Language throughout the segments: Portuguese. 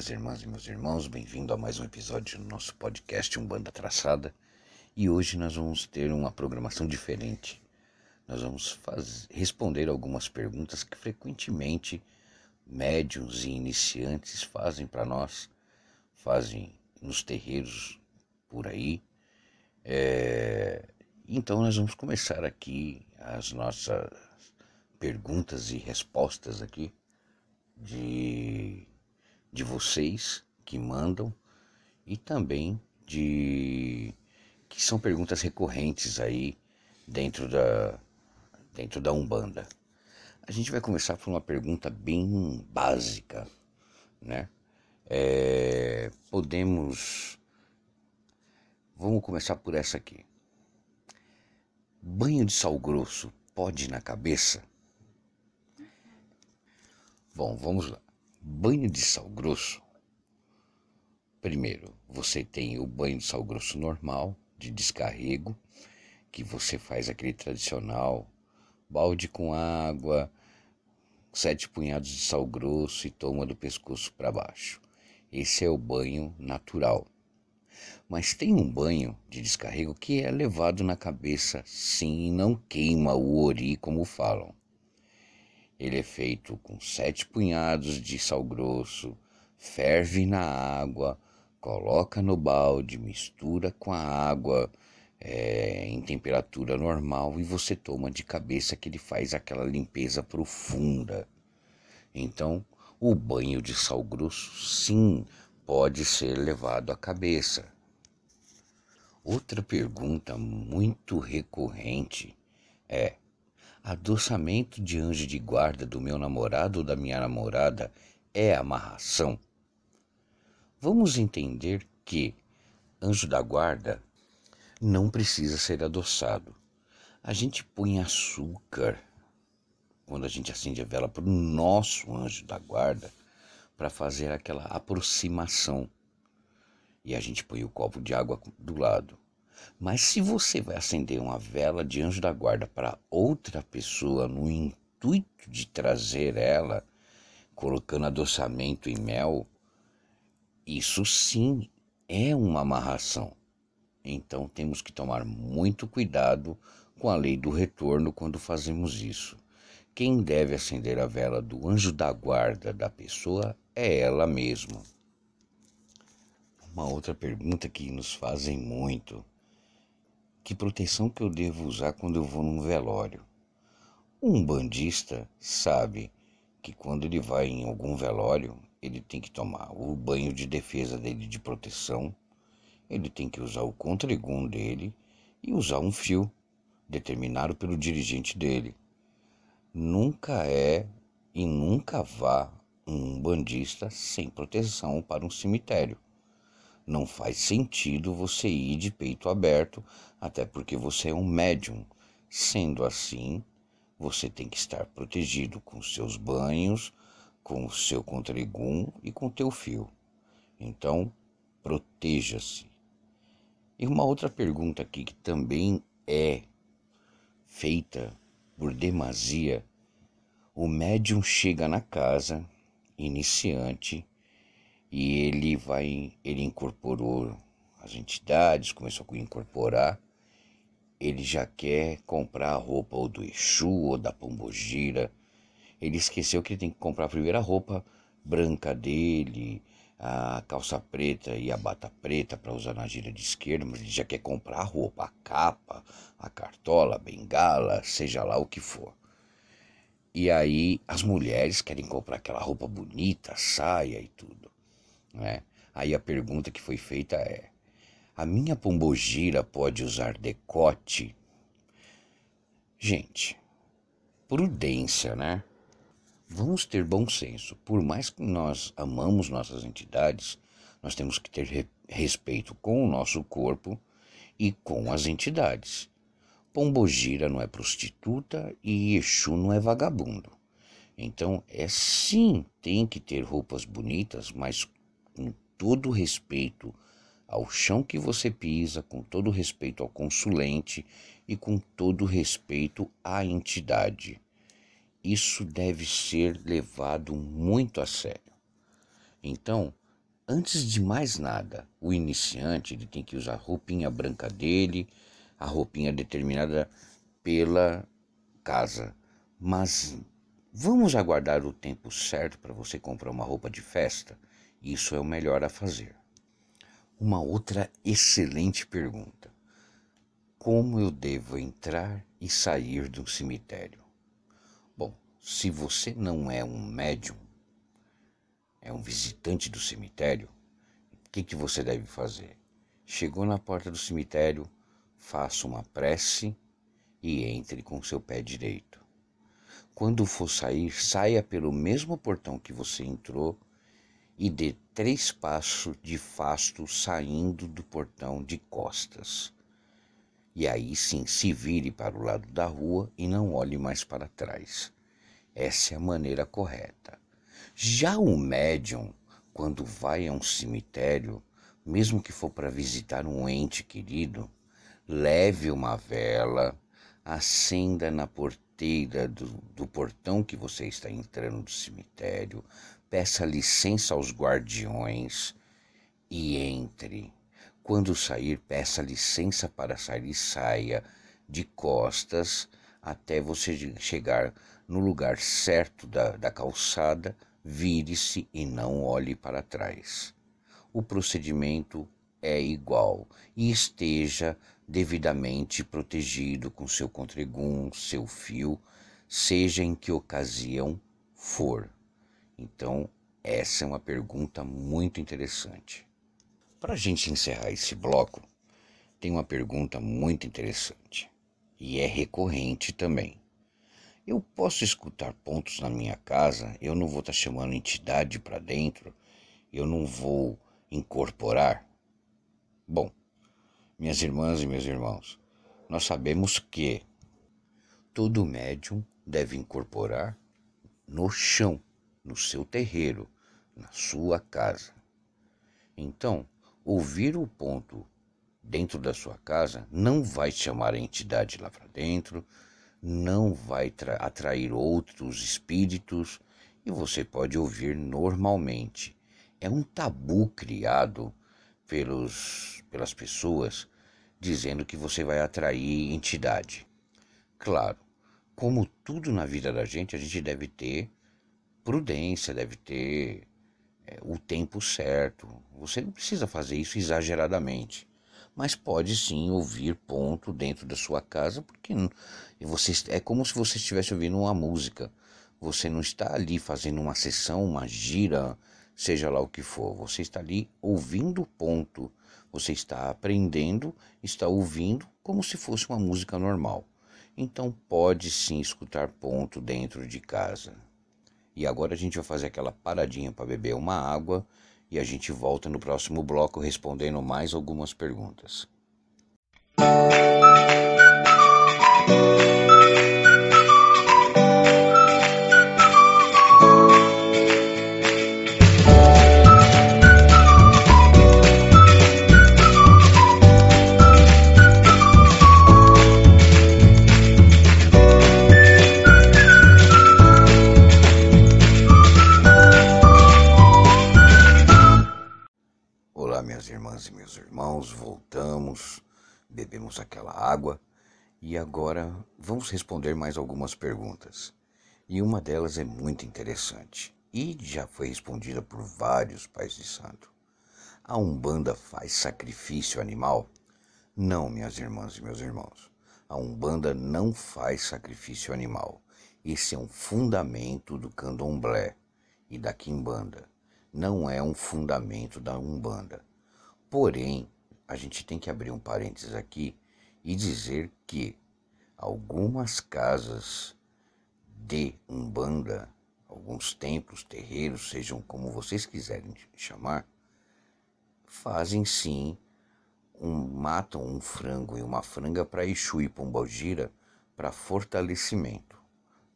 minhas irmãs e meus irmãos, bem-vindo a mais um episódio do nosso podcast Um Banda Traçada. E hoje nós vamos ter uma programação diferente. Nós vamos responder algumas perguntas que frequentemente médiums e iniciantes fazem para nós, fazem nos terreiros por aí. É... Então nós vamos começar aqui as nossas perguntas e respostas aqui de de vocês que mandam e também de que são perguntas recorrentes aí dentro da dentro da Umbanda. A gente vai começar por uma pergunta bem básica, né? É, podemos vamos começar por essa aqui. Banho de sal grosso pode na cabeça? Bom, vamos lá. Banho de sal grosso. Primeiro, você tem o banho de sal grosso normal, de descarrego, que você faz aquele tradicional balde com água, sete punhados de sal grosso e toma do pescoço para baixo. Esse é o banho natural. Mas tem um banho de descarrego que é levado na cabeça, sim, não queima o ori como falam. Ele é feito com sete punhados de sal grosso, ferve na água, coloca no balde, mistura com a água é, em temperatura normal e você toma de cabeça que ele faz aquela limpeza profunda. Então, o banho de sal grosso, sim, pode ser levado à cabeça. Outra pergunta muito recorrente é: Adoçamento de anjo de guarda do meu namorado ou da minha namorada é amarração? Vamos entender que anjo da guarda não precisa ser adoçado. A gente põe açúcar quando a gente acende a vela para o nosso anjo da guarda para fazer aquela aproximação. E a gente põe o copo de água do lado. Mas se você vai acender uma vela de anjo da guarda para outra pessoa no intuito de trazer ela, colocando adoçamento e mel, isso sim é uma amarração. Então temos que tomar muito cuidado com a lei do retorno quando fazemos isso. Quem deve acender a vela do anjo da guarda da pessoa é ela mesma. Uma outra pergunta que nos fazem muito que proteção que eu devo usar quando eu vou num velório? Um bandista sabe que quando ele vai em algum velório, ele tem que tomar o banho de defesa dele de proteção, ele tem que usar o contregum dele e usar um fio determinado pelo dirigente dele. Nunca é e nunca vá um bandista sem proteção para um cemitério. Não faz sentido você ir de peito aberto, até porque você é um médium. Sendo assim, você tem que estar protegido com seus banhos, com o seu contregum e com o teu fio. Então, proteja-se. E uma outra pergunta aqui que também é feita por demasia, o médium chega na casa, iniciante, e ele vai, ele incorporou as entidades, começou a incorporar, ele já quer comprar a roupa ou do Exu ou da Pombogira. Ele esqueceu que ele tem que comprar a primeira roupa branca dele, a calça preta e a bata preta para usar na gira de esquerda, mas ele já quer comprar a roupa, a capa, a cartola, a bengala, seja lá o que for. E aí as mulheres querem comprar aquela roupa bonita, saia e tudo, né? Aí a pergunta que foi feita é: a minha pombogira pode usar decote? Gente, prudência, né? Vamos ter bom senso. Por mais que nós amamos nossas entidades, nós temos que ter re respeito com o nosso corpo e com as entidades. Pombogira não é prostituta e Exu não é vagabundo. Então, é sim, tem que ter roupas bonitas, mas com todo respeito ao chão que você pisa, com todo respeito ao consulente e com todo respeito à entidade. Isso deve ser levado muito a sério. Então, antes de mais nada, o iniciante ele tem que usar a roupinha branca dele, a roupinha determinada pela casa. Mas vamos aguardar o tempo certo para você comprar uma roupa de festa? Isso é o melhor a fazer. Uma outra excelente pergunta: Como eu devo entrar e sair de um cemitério? Bom, se você não é um médium, é um visitante do cemitério, o que, que você deve fazer? Chegou na porta do cemitério, faça uma prece e entre com seu pé direito. Quando for sair, saia pelo mesmo portão que você entrou e dê três passos de fasto saindo do portão de costas. E aí sim se vire para o lado da rua e não olhe mais para trás. Essa é a maneira correta. Já o médium, quando vai a um cemitério, mesmo que for para visitar um ente querido, leve uma vela, acenda na porteira do, do portão que você está entrando do cemitério, peça licença aos guardiões e entre. Quando sair, peça licença para sair e saia de costas até você chegar no lugar certo da, da calçada, vire-se e não olhe para trás. O procedimento é igual e esteja devidamente protegido com seu contregum, seu fio, seja em que ocasião for. Então, essa é uma pergunta muito interessante. Para a gente encerrar esse bloco, tem uma pergunta muito interessante e é recorrente também. Eu posso escutar pontos na minha casa, eu não vou estar tá chamando entidade para dentro, eu não vou incorporar? Bom, minhas irmãs e meus irmãos, nós sabemos que todo médium deve incorporar no chão, no seu terreiro, na sua casa. Então, ouvir o ponto dentro da sua casa não vai chamar a entidade lá para dentro, não vai atrair outros espíritos e você pode ouvir normalmente. É um tabu criado pelos, pelas pessoas dizendo que você vai atrair entidade. Claro, como tudo na vida da gente, a gente deve ter prudência, deve ter é, o tempo certo. Você não precisa fazer isso exageradamente, mas pode sim ouvir ponto dentro da sua casa, porque você é como se você estivesse ouvindo uma música. Você não está ali fazendo uma sessão, uma gira, seja lá o que for. Você está ali ouvindo ponto você está aprendendo, está ouvindo como se fosse uma música normal. Então pode sim escutar ponto dentro de casa. E agora a gente vai fazer aquela paradinha para beber uma água e a gente volta no próximo bloco respondendo mais algumas perguntas. bebemos responder mais algumas perguntas. E uma delas é muito interessante e já foi respondida por vários pais de santo. A Umbanda faz sacrifício animal? Não, minhas irmãs e meus irmãos. A Umbanda não faz sacrifício animal. Esse é um fundamento do candomblé e da quimbanda. Não é um fundamento da umbanda. Porém, a gente tem que abrir um parênteses aqui e dizer que algumas casas de umbanda, alguns templos, terreiros, sejam como vocês quiserem chamar, fazem sim um, matam um frango e uma franga para Exu e Pombogira para fortalecimento.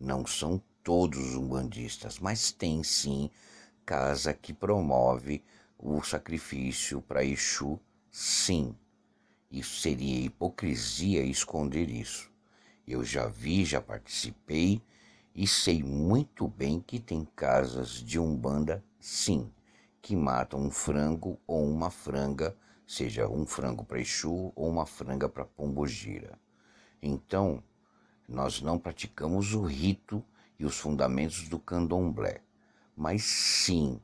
Não são todos umbandistas, mas tem sim casa que promove o sacrifício para Exu, sim. Isso seria hipocrisia esconder isso. Eu já vi, já participei e sei muito bem que tem casas de umbanda, sim, que matam um frango ou uma franga seja um frango para Exu ou uma franga para Pombogira. Então, nós não praticamos o rito e os fundamentos do candomblé, mas sim,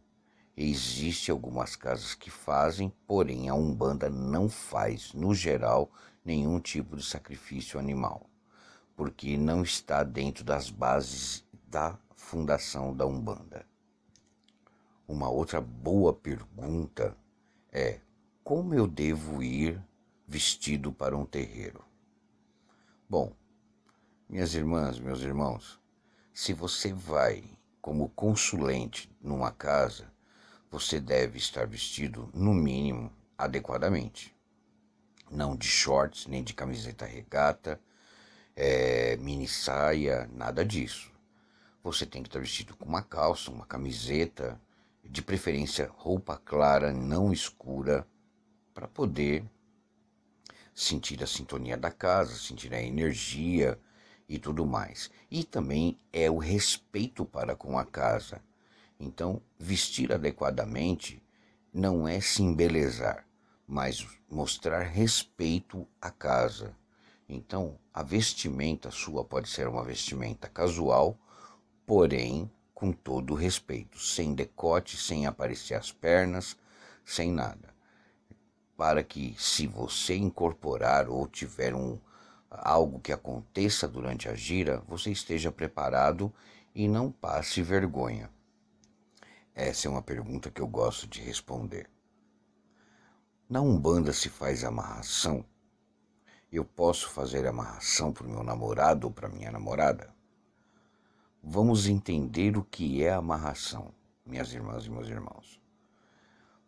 existe algumas casas que fazem, porém a Umbanda não faz, no geral, nenhum tipo de sacrifício animal, porque não está dentro das bases da fundação da Umbanda. Uma outra boa pergunta é como eu devo ir vestido para um terreiro? Bom, minhas irmãs, meus irmãos, se você vai como consulente numa casa, você deve estar vestido, no mínimo, adequadamente. Não de shorts, nem de camiseta regata, é, mini saia, nada disso. Você tem que estar vestido com uma calça, uma camiseta, de preferência roupa clara, não escura, para poder sentir a sintonia da casa, sentir a energia e tudo mais. E também é o respeito para com a casa. Então, vestir adequadamente não é se embelezar, mas mostrar respeito à casa. Então, a vestimenta sua pode ser uma vestimenta casual, porém com todo respeito, sem decote, sem aparecer as pernas, sem nada para que, se você incorporar ou tiver um, algo que aconteça durante a gira, você esteja preparado e não passe vergonha. Essa é uma pergunta que eu gosto de responder. Na Umbanda se faz amarração? Eu posso fazer amarração para o meu namorado ou para minha namorada? Vamos entender o que é amarração, minhas irmãs e meus irmãos.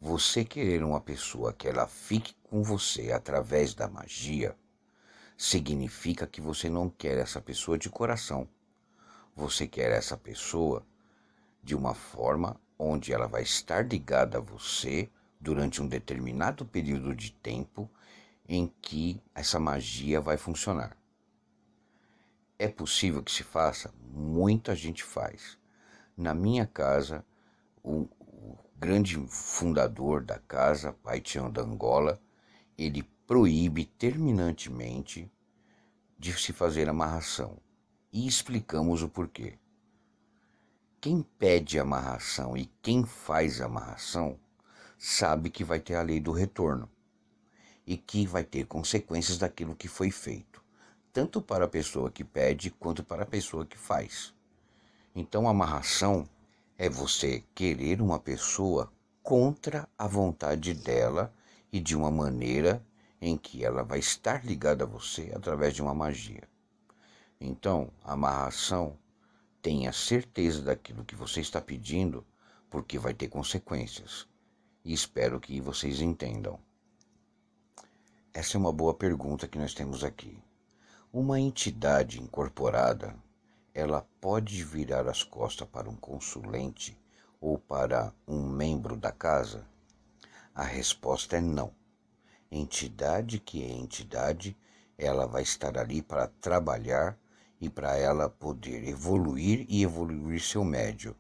Você querer uma pessoa que ela fique com você através da magia significa que você não quer essa pessoa de coração. Você quer essa pessoa de uma forma onde ela vai estar ligada a você durante um determinado período de tempo em que essa magia vai funcionar. É possível que se faça? Muita gente faz. Na minha casa, o, grande fundador da casa, Pai Tião da Angola, ele proíbe terminantemente de se fazer amarração. E explicamos o porquê. Quem pede amarração e quem faz amarração sabe que vai ter a lei do retorno e que vai ter consequências daquilo que foi feito, tanto para a pessoa que pede quanto para a pessoa que faz. Então, a amarração é você querer uma pessoa contra a vontade dela e de uma maneira em que ela vai estar ligada a você através de uma magia. Então, a amarração, tenha certeza daquilo que você está pedindo, porque vai ter consequências. E espero que vocês entendam. Essa é uma boa pergunta que nós temos aqui. Uma entidade incorporada ela pode virar as costas para um consulente ou para um membro da casa? A resposta é não. Entidade que é entidade, ela vai estar ali para trabalhar e para ela poder evoluir e evoluir seu médio,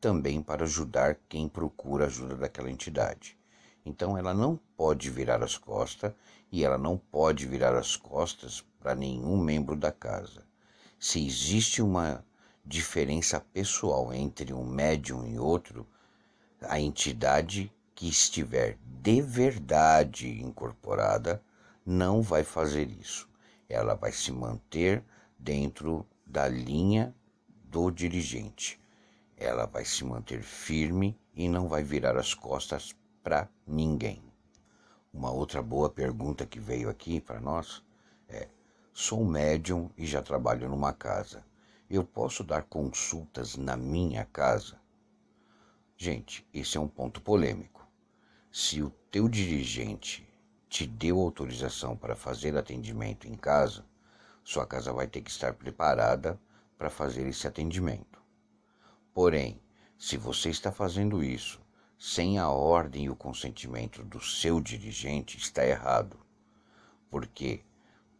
também para ajudar quem procura ajuda daquela entidade. Então ela não pode virar as costas e ela não pode virar as costas para nenhum membro da casa se existe uma diferença pessoal entre um médium e outro, a entidade que estiver de verdade incorporada não vai fazer isso. Ela vai se manter dentro da linha do dirigente. Ela vai se manter firme e não vai virar as costas para ninguém. Uma outra boa pergunta que veio aqui para nós é: sou médium e já trabalho numa casa. Eu posso dar consultas na minha casa? Gente, esse é um ponto polêmico. Se o teu dirigente te deu autorização para fazer atendimento em casa, sua casa vai ter que estar preparada para fazer esse atendimento. Porém, se você está fazendo isso sem a ordem e o consentimento do seu dirigente, está errado. Porque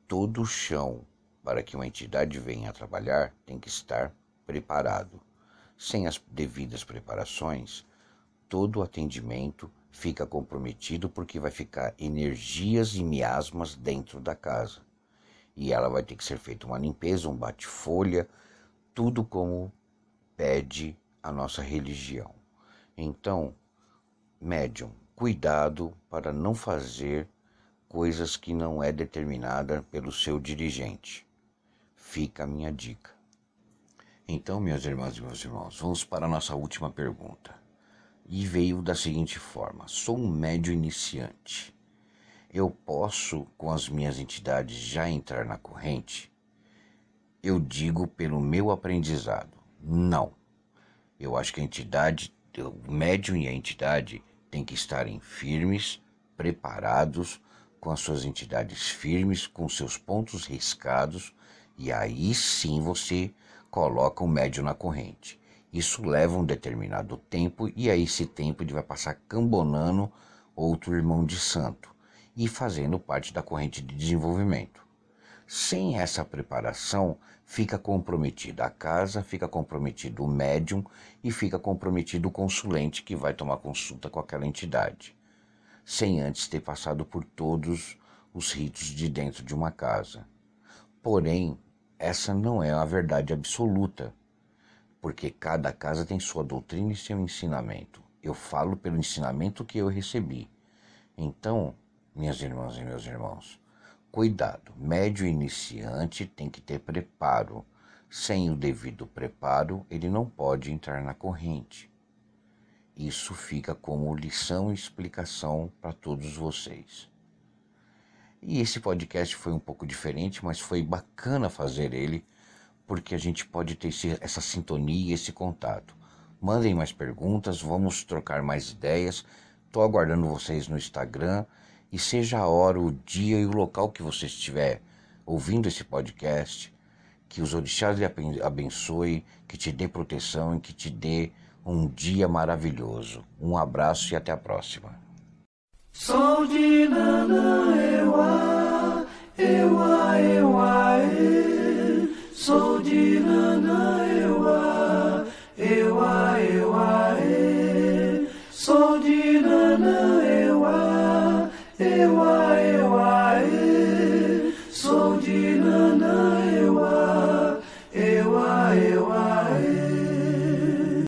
todo chão para que uma entidade venha a trabalhar tem que estar preparado. Sem as devidas preparações, todo o atendimento fica comprometido porque vai ficar energias e miasmas dentro da casa. E ela vai ter que ser feita uma limpeza, um bate-folha, tudo como pede a nossa religião. Então, médium, cuidado para não fazer coisas que não é determinada pelo seu dirigente. Fica a minha dica. Então, minhas irmãs e meus irmãos, vamos para a nossa última pergunta. E veio da seguinte forma: sou um médio iniciante. Eu posso, com as minhas entidades, já entrar na corrente? Eu digo pelo meu aprendizado: não. Eu acho que a entidade, o médium e a entidade têm que estarem firmes, preparados, com as suas entidades firmes, com seus pontos riscados, e aí sim você coloca o médio na corrente. Isso leva um determinado tempo e aí esse tempo ele vai passar cambonando outro irmão de santo e fazendo parte da corrente de desenvolvimento. Sem essa preparação, fica comprometida a casa, fica comprometido o médium e fica comprometido o consulente que vai tomar consulta com aquela entidade, sem antes ter passado por todos os ritos de dentro de uma casa. Porém, essa não é a verdade absoluta, porque cada casa tem sua doutrina e seu ensinamento. Eu falo pelo ensinamento que eu recebi. Então, minhas irmãs e meus irmãos, cuidado. Médio iniciante tem que ter preparo. Sem o devido preparo, ele não pode entrar na corrente. Isso fica como lição e explicação para todos vocês. E esse podcast foi um pouco diferente, mas foi bacana fazer ele, porque a gente pode ter essa sintonia esse contato. Mandem mais perguntas, vamos trocar mais ideias. Estou aguardando vocês no Instagram e seja a hora, o dia e o local que você estiver ouvindo esse podcast, que os orixás lhe abençoe, que te dê proteção e que te dê um dia maravilhoso. Um abraço e até a próxima. De Nanã, e. De Nanã, e. De Ewa.